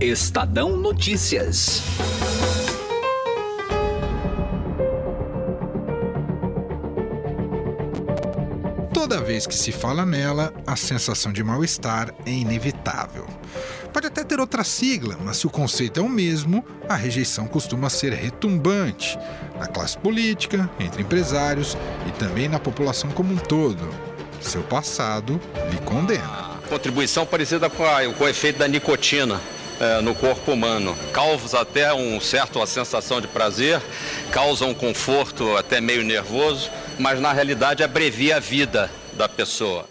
Estadão Notícias. Toda vez que se fala nela, a sensação de mal-estar é inevitável. Pode até ter outra sigla, mas se o conceito é o mesmo, a rejeição costuma ser retumbante na classe política, entre empresários e também na população como um todo. Seu passado lhe condena. Contribuição parecida com, a, com o efeito da nicotina. É, no corpo humano. Causa até um certo a sensação de prazer, causa um conforto até meio nervoso, mas na realidade abrevia a vida da pessoa.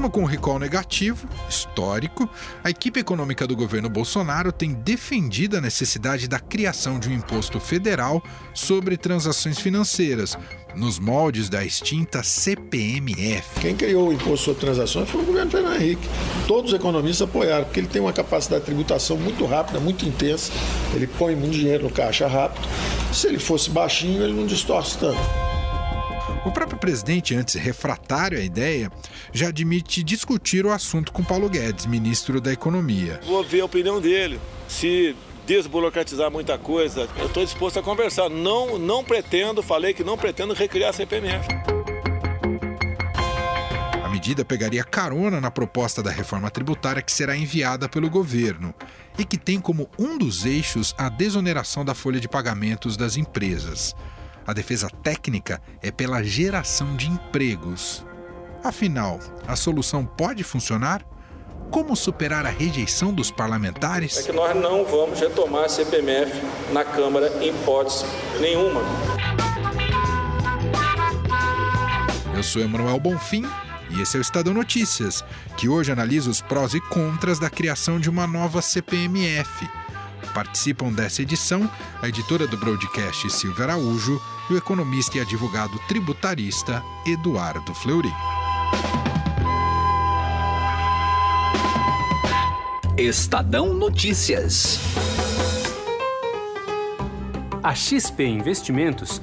Mesmo com o recall negativo, histórico, a equipe econômica do governo Bolsonaro tem defendido a necessidade da criação de um imposto federal sobre transações financeiras, nos moldes da extinta CPMF. Quem criou o imposto sobre transações foi o governo Fernando Henrique. Todos os economistas apoiaram, porque ele tem uma capacidade de tributação muito rápida, muito intensa. Ele põe muito dinheiro no caixa rápido. Se ele fosse baixinho, ele não distorce tanto. O próprio presidente, antes refratário à ideia, já admite discutir o assunto com Paulo Guedes, ministro da Economia. Vou ver a opinião dele. Se desburocratizar muita coisa, eu estou disposto a conversar. Não, não pretendo, falei que não pretendo recriar a CPMF. A medida pegaria carona na proposta da reforma tributária que será enviada pelo governo e que tem como um dos eixos a desoneração da folha de pagamentos das empresas. A defesa técnica é pela geração de empregos. Afinal, a solução pode funcionar? Como superar a rejeição dos parlamentares? É que nós não vamos retomar a CPMF na Câmara em hipótese nenhuma. Eu sou Emanuel Bonfim e esse é o Estadão Notícias, que hoje analisa os prós e contras da criação de uma nova CPMF. Participam dessa edição a editora do broadcast Silvia Araújo e o economista e advogado tributarista Eduardo Fleury. Estadão Notícias. A XP Investimentos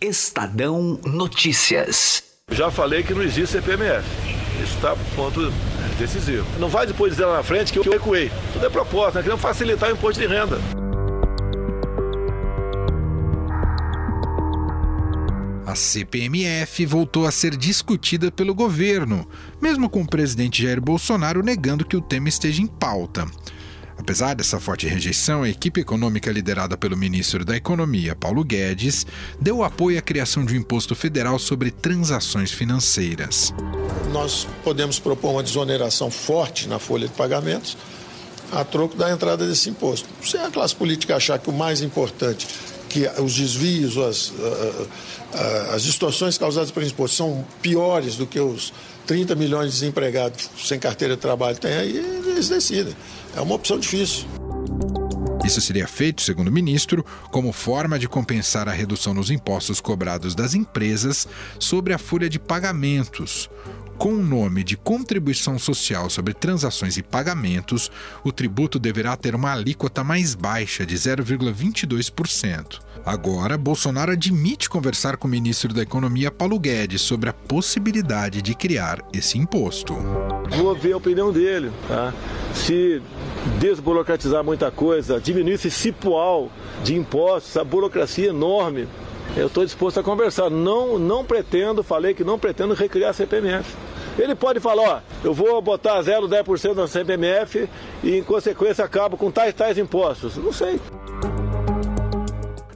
Estadão Notícias. Já falei que não existe CPMF. Isso está ponto decisivo. Não vai depois dizer lá na frente que eu recuei. Tudo é proposta, né? queremos facilitar o imposto de renda. A CPMF voltou a ser discutida pelo governo, mesmo com o presidente Jair Bolsonaro negando que o tema esteja em pauta. Apesar dessa forte rejeição, a equipe econômica liderada pelo ministro da Economia, Paulo Guedes, deu apoio à criação de um imposto federal sobre transações financeiras. Nós podemos propor uma desoneração forte na folha de pagamentos a troco da entrada desse imposto. Se a classe política achar que o mais importante, que os desvios, as, as distorções causadas pelo imposto são piores do que os 30 milhões de desempregados sem carteira de trabalho têm, aí eles decidem. É uma opção difícil. Isso seria feito, segundo o ministro, como forma de compensar a redução nos impostos cobrados das empresas sobre a folha de pagamentos. Com o nome de Contribuição Social sobre Transações e Pagamentos, o tributo deverá ter uma alíquota mais baixa, de 0,22%. Agora, Bolsonaro admite conversar com o ministro da Economia, Paulo Guedes, sobre a possibilidade de criar esse imposto. Vou ver a opinião dele, tá? Se desburocratizar muita coisa, diminuir esse cipual de impostos, essa burocracia enorme, eu estou disposto a conversar. Não, não pretendo, falei que não pretendo recriar a CPMF. Ele pode falar, ó, eu vou botar 0,10% na CPMF e em consequência acabo com tais tais impostos. Não sei.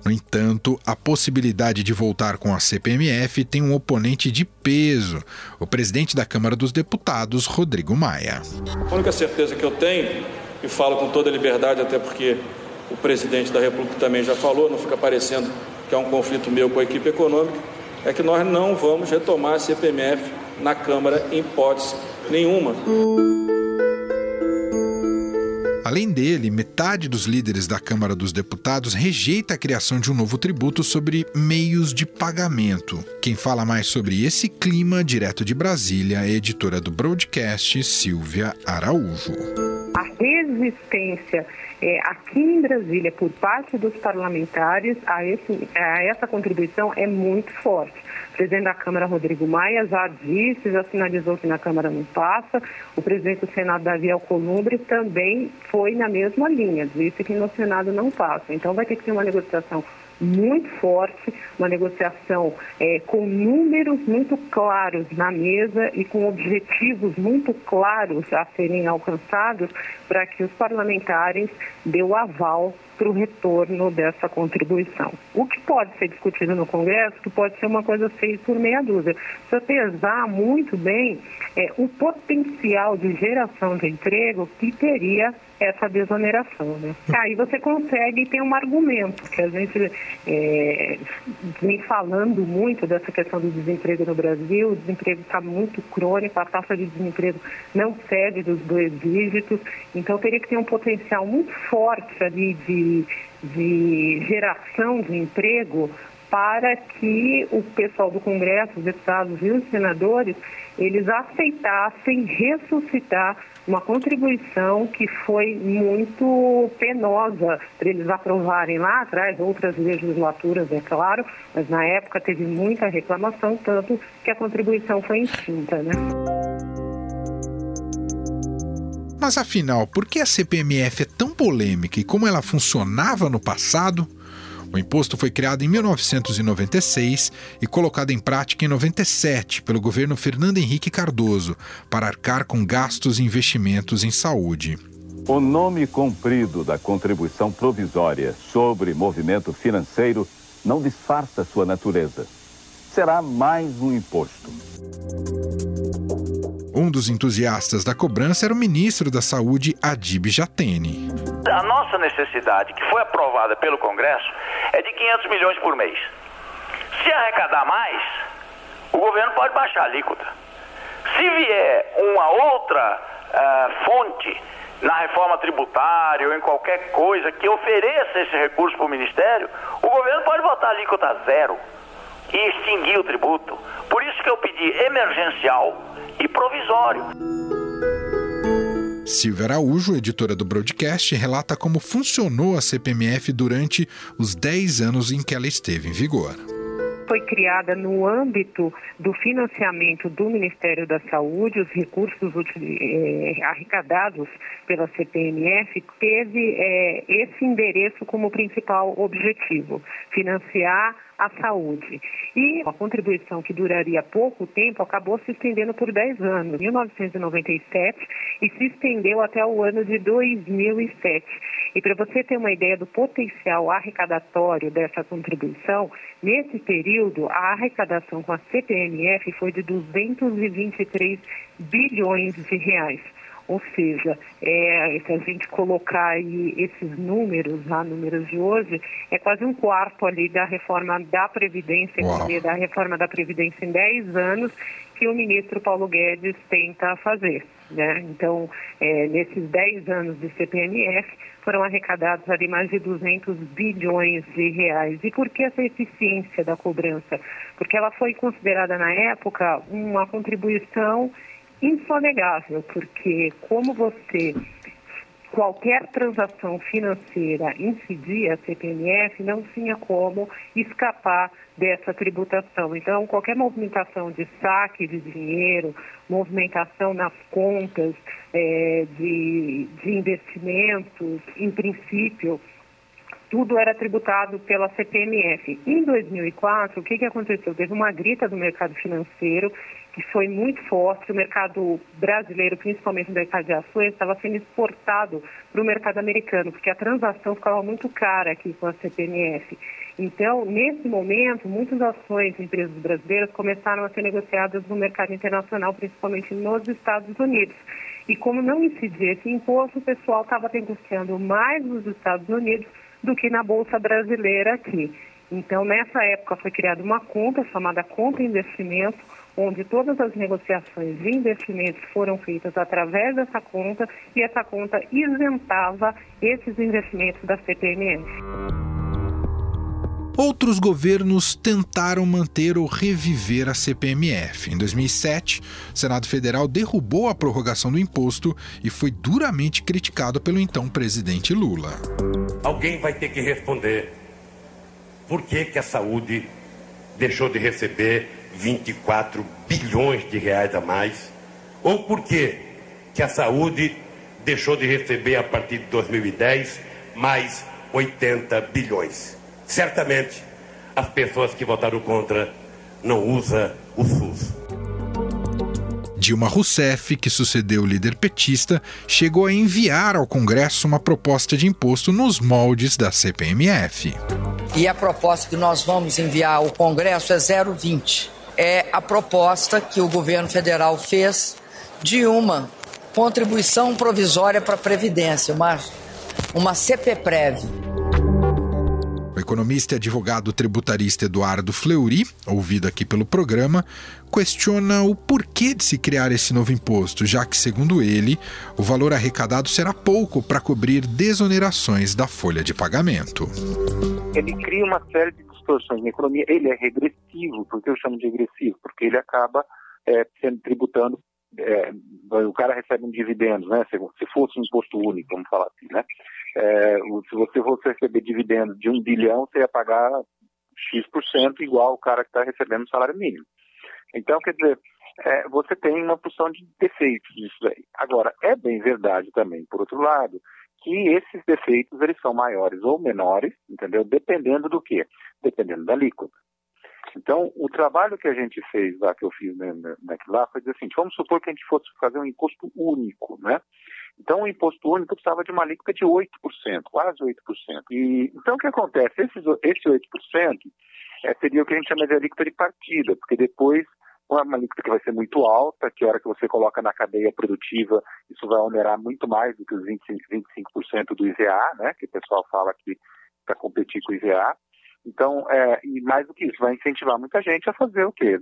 No entanto, a possibilidade de voltar com a CPMF tem um oponente de peso, o presidente da Câmara dos Deputados, Rodrigo Maia. A única certeza que eu tenho, e falo com toda liberdade, até porque o presidente da República também já falou, não fica parecendo que é um conflito meu com a equipe econômica, é que nós não vamos retomar a CPMF na Câmara em hipótese nenhuma. Além dele, metade dos líderes da Câmara dos Deputados rejeita a criação de um novo tributo sobre meios de pagamento. Quem fala mais sobre esse clima, direto de Brasília, é a editora do broadcast, Silvia Araújo. A resistência é, aqui em Brasília, por parte dos parlamentares, a, esse, a essa contribuição é muito forte. O presidente da Câmara, Rodrigo Maia, já disse, já sinalizou que na Câmara não passa. O presidente do Senado, Davi Alcolumbre, também foi na mesma linha, disse que no Senado não passa. Então vai ter que ter uma negociação muito forte, uma negociação é, com números muito claros na mesa e com objetivos muito claros a serem alcançados para que os parlamentares dê o aval para o retorno dessa contribuição. O que pode ser discutido no Congresso, que pode ser uma coisa feita por meia dúzia. Precisa pesar muito bem é, o potencial de geração de emprego que teria essa desoneração. Né? Aí você consegue ter um argumento, que a gente é, vem falando muito dessa questão do desemprego no Brasil, o desemprego está muito crônico, a taxa de desemprego não cede dos dois dígitos, então teria que ter um potencial muito forte ali de, de geração de emprego para que o pessoal do Congresso, os deputados e os senadores, eles aceitassem ressuscitar uma contribuição que foi muito penosa para eles aprovarem lá atrás, outras legislaturas, é claro, mas na época teve muita reclamação, tanto que a contribuição foi extinta, né? Mas afinal, por que a CPMF é tão polêmica e como ela funcionava no passado? O imposto foi criado em 1996 e colocado em prática em 97 pelo governo Fernando Henrique Cardoso para arcar com gastos e investimentos em saúde. O nome comprido da contribuição provisória sobre movimento financeiro não disfarça sua natureza. Será mais um imposto. Um dos entusiastas da cobrança era o ministro da Saúde, Adib Jatene. A nossa necessidade, que foi aprovada pelo Congresso, é de 500 milhões por mês. Se arrecadar mais, o governo pode baixar a alíquota. Se vier uma outra uh, fonte na reforma tributária ou em qualquer coisa que ofereça esse recurso para o Ministério, o governo pode botar a alíquota zero e extinguir o tributo. Por isso que eu pedi emergencial e provisório. Silvia Araújo, editora do Broadcast, relata como funcionou a CPMF durante os 10 anos em que ela esteve em vigor foi criada no âmbito do financiamento do Ministério da Saúde, os recursos eh, arrecadados pela CPMF teve eh, esse endereço como principal objetivo, financiar a saúde. E a contribuição que duraria pouco tempo acabou se estendendo por 10 anos, 1997, e se estendeu até o ano de 2007. E para você ter uma ideia do potencial arrecadatório dessa contribuição, nesse período a arrecadação com a CPMF foi de 223 bilhões de reais. Ou seja, é, se a gente colocar aí esses números, lá, números de hoje, é quase um quarto ali da reforma da Previdência, da reforma da Previdência em 10 anos, que o ministro Paulo Guedes tenta fazer. Né? Então, é, nesses 10 anos de CPMF, foram arrecadados ali mais de 200 bilhões de reais. E por que essa eficiência da cobrança? Porque ela foi considerada na época uma contribuição insonegável, porque como você qualquer transação financeira incidia a CPMF, não tinha como escapar dessa tributação. Então, qualquer movimentação de saque de dinheiro, movimentação nas contas é, de, de investimentos, em princípio, tudo era tributado pela CPMF. Em 2004, o que, que aconteceu? Teve uma grita do mercado financeiro que foi muito forte. O mercado brasileiro, principalmente o mercado de ações, estava sendo exportado para o mercado americano, porque a transação ficava muito cara aqui com a CPMF. Então, nesse momento, muitas ações de empresas brasileiras começaram a ser negociadas no mercado internacional, principalmente nos Estados Unidos. E como não incidia esse imposto, o pessoal estava negociando mais nos Estados Unidos do que na Bolsa Brasileira aqui. Então, nessa época foi criada uma conta chamada Conta Investimento, onde todas as negociações de investimentos foram feitas através dessa conta e essa conta isentava esses investimentos da CPMF. Outros governos tentaram manter ou reviver a CPMF. Em 2007, o Senado Federal derrubou a prorrogação do imposto e foi duramente criticado pelo então presidente Lula. Alguém vai ter que responder por que, que a saúde deixou de receber 24 bilhões de reais a mais? Ou por que, que a saúde deixou de receber a partir de 2010 mais 80 bilhões? certamente as pessoas que votaram contra não usam o SUS. Dilma Rousseff, que sucedeu o líder petista, chegou a enviar ao Congresso uma proposta de imposto nos moldes da CPMF. E a proposta que nós vamos enviar ao Congresso é 0,20. É a proposta que o governo federal fez de uma contribuição provisória para a Previdência, uma, uma CPPREV o economista e advogado tributarista Eduardo Fleury, ouvido aqui pelo programa, questiona o porquê de se criar esse novo imposto, já que, segundo ele, o valor arrecadado será pouco para cobrir desonerações da folha de pagamento. Ele cria uma série de distorções na economia. Ele é regressivo, porque eu chamo de regressivo, porque ele acaba é, sendo tributando é, o cara recebe um dividendo, né? Se, se, fosse um imposto único, vamos falar assim, né? É, se você fosse receber dividendo de um bilhão, você ia pagar X% igual o cara que está recebendo salário mínimo. Então, quer dizer, é, você tem uma porção de defeitos nisso aí. Agora, é bem verdade também, por outro lado, que esses defeitos eles são maiores ou menores, entendeu? Dependendo do quê? Dependendo da alíquota. Então, o trabalho que a gente fez lá, que eu fiz né, naquilo lá, foi dizer assim, vamos supor que a gente fosse fazer um imposto único, né? Então, o imposto único precisava de uma alíquota de 8%, quase 8%. E, então, o que acontece? Esse, esse 8% é, seria o que a gente chama de alíquota de partida, porque depois uma alíquota que vai ser muito alta, que a hora que você coloca na cadeia produtiva, isso vai onerar muito mais do que os 25%, 25 do IVA, né, que o pessoal fala que para competir com o IVA. Então, é, e mais do que isso, vai incentivar muita gente a fazer o quê?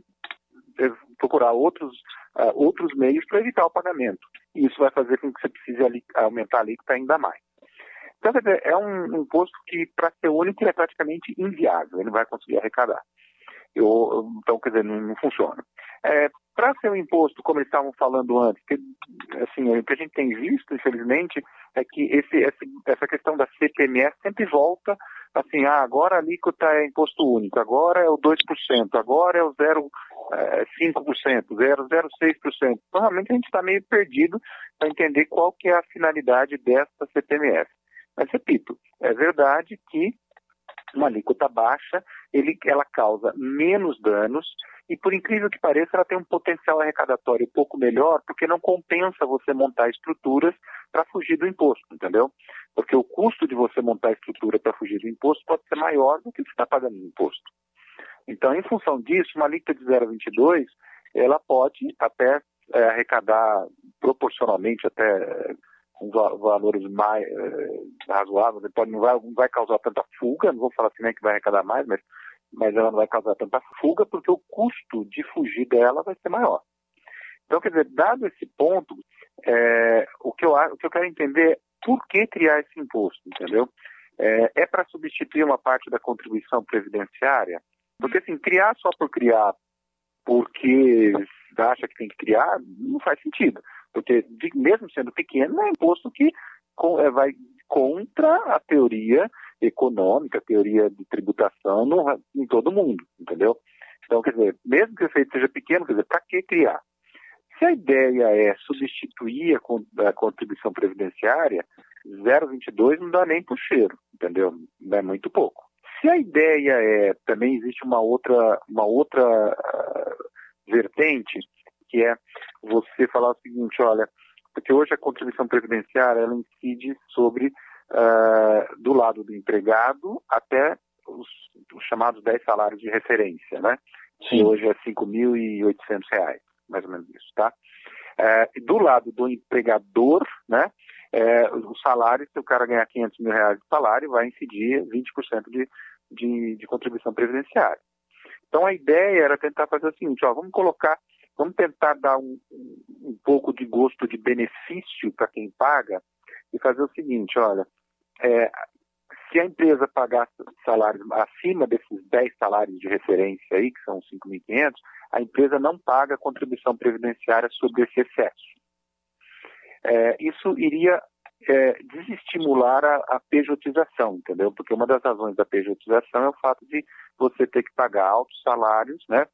É, procurar outros, uh, outros meios para evitar o pagamento. E isso vai fazer com que você precise ali, aumentar a alíquota ainda mais. Então, é um imposto que, para ser único, é praticamente inviável, ele não vai conseguir arrecadar. Então, quer dizer, não, não funciona. É, para ser um imposto, como eles estavam falando antes, que, assim, o que a gente tem visto, infelizmente, é que esse, esse, essa questão da CPMS sempre volta assim, ah, agora a alíquota é imposto único, agora é o 2%, agora é o 0,5%, 0,06%. Normalmente a gente está meio perdido para entender qual que é a finalidade dessa CPMF. Mas repito, é verdade que uma alíquota baixa, ele, ela causa menos danos e, por incrível que pareça, ela tem um potencial arrecadatório um pouco melhor, porque não compensa você montar estruturas para fugir do imposto, entendeu? Porque o custo de você montar estrutura para fugir do imposto pode ser maior do que você está pagando no imposto. Então, em função disso, uma alíquota de 0,22, ela pode até é, arrecadar proporcionalmente até valores mais é, razoáveis, pode, não, vai, não vai causar tanta fuga, não vou falar assim nem que vai arrecadar mais, mas, mas ela não vai causar tanta fuga porque o custo de fugir dela vai ser maior. Então, quer dizer, dado esse ponto, é, o, que eu, o que eu quero entender é por que criar esse imposto, entendeu? É, é para substituir uma parte da contribuição previdenciária? Porque, assim, criar só por criar, porque acha que tem que criar, não faz sentido. Porque, mesmo sendo pequeno, é imposto que é, vai contra a teoria econômica, a teoria de tributação no, em todo mundo, entendeu? Então, quer dizer, mesmo que o efeito seja pequeno, quer dizer, para que criar? Se a ideia é substituir a contribuição previdenciária, 0,22 não dá nem por cheiro, entendeu? É muito pouco. Se a ideia é, também existe uma outra, uma outra uh, vertente, que é você falar o seguinte, olha, porque hoje a contribuição previdenciária ela incide sobre uh, do lado do empregado até os, os, chamados 10 salários de referência, né? Sim. Que hoje é R$ 5.800 mais ou menos isso, tá? É, do lado do empregador, né, é, o salário, se o cara ganhar 500 mil reais de salário, vai incidir 20% de, de, de contribuição previdenciária. Então a ideia era tentar fazer o seguinte, ó, vamos colocar, vamos tentar dar um, um pouco de gosto de benefício para quem paga e fazer o seguinte, olha, é, se a empresa pagar salários acima desses 10 salários de referência aí, que são 5.500, a empresa não paga contribuição previdenciária sobre esse excesso. É, isso iria é, desestimular a, a pejotização, entendeu? Porque uma das razões da pejotização é o fato de você ter que pagar altos salários, né?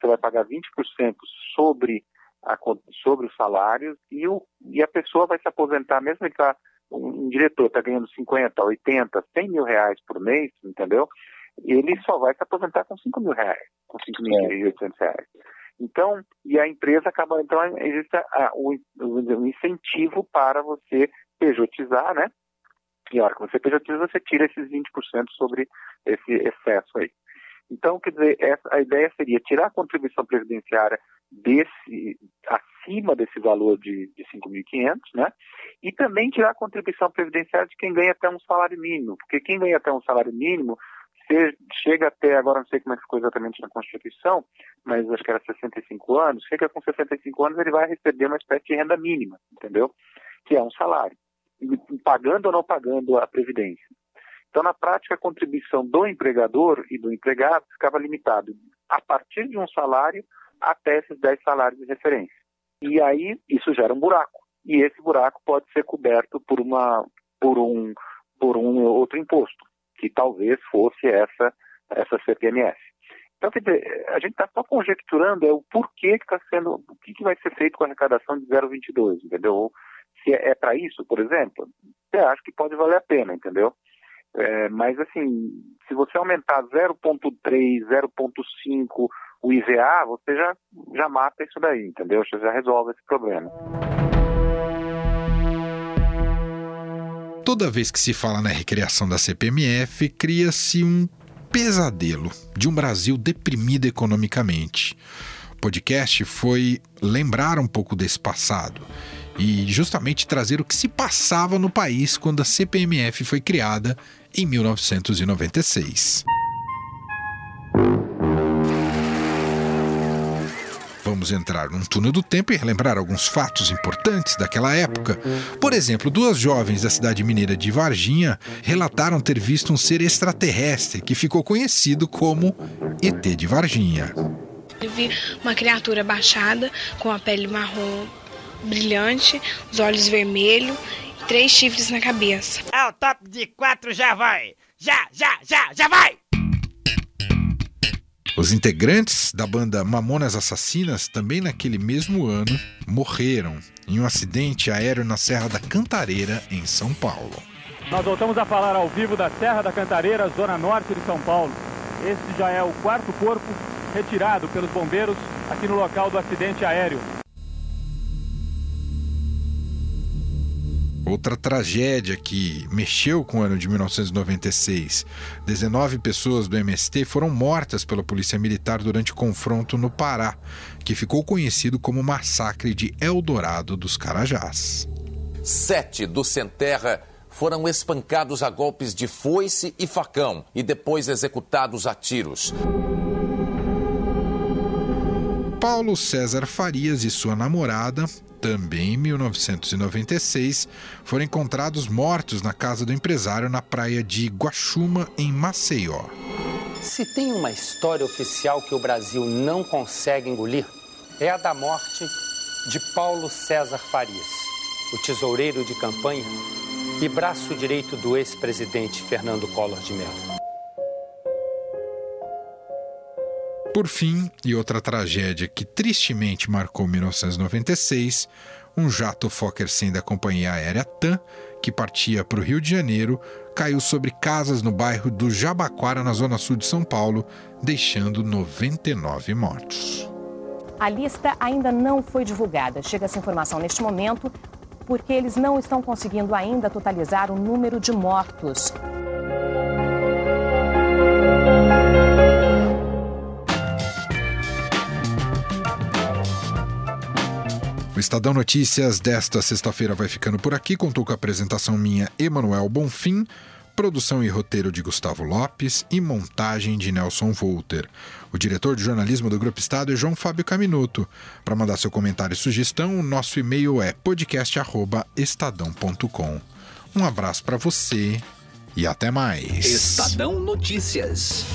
Você vai pagar 20% sobre, a, sobre os salários e, o, e a pessoa vai se aposentar, mesmo que tá, um, um diretor está ganhando 50, 80, 100 mil reais por mês, entendeu? Ele só vai se aposentar com 5 mil reais, com 5.800 reais. Então, e a empresa acaba, então, existe a, o, o, incentivo para você pejotizar, né? E a hora que você pejotiza, você tira esses 20% sobre esse excesso aí. Então, quer dizer, essa, a ideia seria tirar a contribuição previdenciária desse, acima desse valor de, de 5.500, né? E também tirar a contribuição previdenciária de quem ganha até um salário mínimo, porque quem ganha até um salário mínimo chega até, agora não sei como é que ficou exatamente na Constituição, mas acho que era 65 anos, chega com 65 anos ele vai receber uma espécie de renda mínima, entendeu? Que é um salário, pagando ou não pagando a Previdência. Então, na prática, a contribuição do empregador e do empregado ficava limitado a partir de um salário até esses 10 salários de referência. E aí, isso gera um buraco. E esse buraco pode ser coberto por, uma, por, um, por um outro imposto que talvez fosse essa, essa CPMF. Então, quer dizer, a gente está só conjecturando é o porquê que está sendo, o que, que vai ser feito com a arrecadação de 0,22, entendeu? Se é, é para isso, por exemplo, você acha que pode valer a pena, entendeu? É, mas, assim, se você aumentar 0,3, 0,5 o IVA, você já, já mata isso daí, entendeu? Você já resolve esse problema. Toda vez que se fala na recriação da CPMF, cria-se um pesadelo de um Brasil deprimido economicamente. O podcast foi lembrar um pouco desse passado e justamente trazer o que se passava no país quando a CPMF foi criada em 1996. Vamos entrar num túnel do tempo e relembrar alguns fatos importantes daquela época. Por exemplo, duas jovens da cidade mineira de Varginha relataram ter visto um ser extraterrestre que ficou conhecido como ET de Varginha. Eu vi uma criatura baixada com a pele marrom brilhante, os olhos vermelhos e três chifres na cabeça. Ao top de quatro já vai! Já, já, já, já vai! Os integrantes da banda Mamonas Assassinas, também naquele mesmo ano, morreram em um acidente aéreo na Serra da Cantareira, em São Paulo. Nós voltamos a falar ao vivo da Serra da Cantareira, zona norte de São Paulo. Este já é o quarto corpo retirado pelos bombeiros aqui no local do acidente aéreo. Outra tragédia que mexeu com o ano de 1996. 19 pessoas do MST foram mortas pela Polícia Militar durante confronto no Pará, que ficou conhecido como Massacre de Eldorado dos Carajás. Sete do Sem Terra foram espancados a golpes de foice e facão e depois executados a tiros. Paulo César Farias e sua namorada também em 1996, foram encontrados mortos na casa do empresário na praia de Guaxuma, em Maceió. Se tem uma história oficial que o Brasil não consegue engolir, é a da morte de Paulo César Farias, o tesoureiro de campanha e braço direito do ex-presidente Fernando Collor de Mello. Por fim, e outra tragédia que tristemente marcou 1996, um jato Fokker 100 da companhia aérea TAM, que partia para o Rio de Janeiro, caiu sobre casas no bairro do Jabaquara, na zona sul de São Paulo, deixando 99 mortos. A lista ainda não foi divulgada. Chega essa informação neste momento porque eles não estão conseguindo ainda totalizar o número de mortos. O Estadão Notícias desta sexta-feira vai ficando por aqui. Contou com a apresentação minha, Emanuel Bonfim, produção e roteiro de Gustavo Lopes e montagem de Nelson Volter. O diretor de jornalismo do Grupo Estado é João Fábio Caminuto. Para mandar seu comentário e sugestão, o nosso e-mail é podcast@estadão.com. Um abraço para você e até mais. Estadão Notícias.